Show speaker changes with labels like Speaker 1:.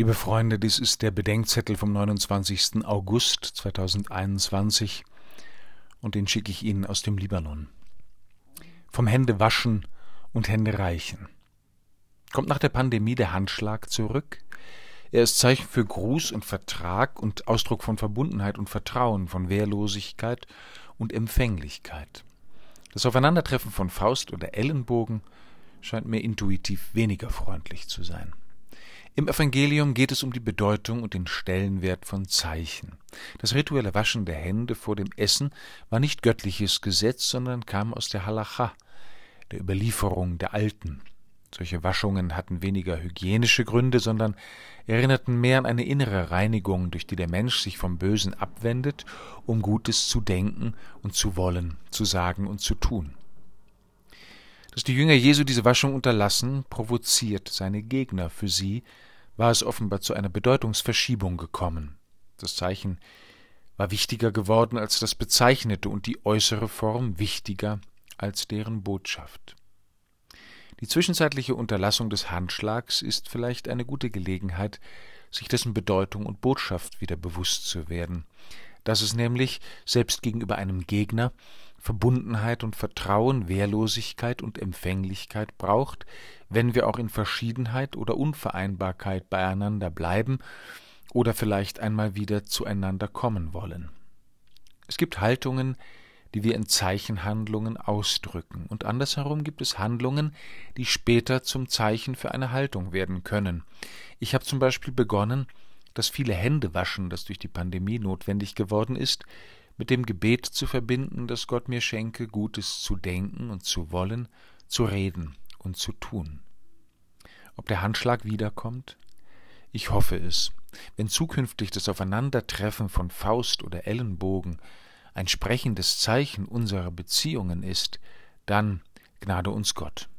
Speaker 1: Liebe Freunde, dies ist der Bedenkzettel vom 29. August 2021 und den schicke ich Ihnen aus dem Libanon. Vom Hände waschen und Hände reichen. Kommt nach der Pandemie der Handschlag zurück? Er ist Zeichen für Gruß und Vertrag und Ausdruck von Verbundenheit und Vertrauen, von Wehrlosigkeit und Empfänglichkeit. Das Aufeinandertreffen von Faust oder Ellenbogen scheint mir intuitiv weniger freundlich zu sein. Im Evangelium geht es um die Bedeutung und den Stellenwert von Zeichen. Das rituelle Waschen der Hände vor dem Essen war nicht göttliches Gesetz, sondern kam aus der Halacha, der Überlieferung der Alten. Solche Waschungen hatten weniger hygienische Gründe, sondern erinnerten mehr an eine innere Reinigung, durch die der Mensch sich vom Bösen abwendet, um Gutes zu denken und zu wollen, zu sagen und zu tun. Dass die Jünger Jesu diese Waschung unterlassen, provoziert seine Gegner. Für sie war es offenbar zu einer Bedeutungsverschiebung gekommen. Das Zeichen war wichtiger geworden als das Bezeichnete und die äußere Form wichtiger als deren Botschaft. Die zwischenzeitliche Unterlassung des Handschlags ist vielleicht eine gute Gelegenheit, sich dessen Bedeutung und Botschaft wieder bewusst zu werden, dass es nämlich, selbst gegenüber einem Gegner, Verbundenheit und Vertrauen, Wehrlosigkeit und Empfänglichkeit braucht, wenn wir auch in Verschiedenheit oder Unvereinbarkeit beieinander bleiben oder vielleicht einmal wieder zueinander kommen wollen. Es gibt Haltungen, die wir in Zeichenhandlungen ausdrücken, und andersherum gibt es Handlungen, die später zum Zeichen für eine Haltung werden können. Ich habe zum Beispiel begonnen, das viele Hände waschen, das durch die Pandemie notwendig geworden ist, mit dem Gebet zu verbinden, dass Gott mir schenke, Gutes zu denken und zu wollen, zu reden und zu tun. Ob der Handschlag wiederkommt? Ich hoffe es. Wenn zukünftig das Aufeinandertreffen von Faust oder Ellenbogen ein sprechendes Zeichen unserer Beziehungen ist, dann gnade uns Gott.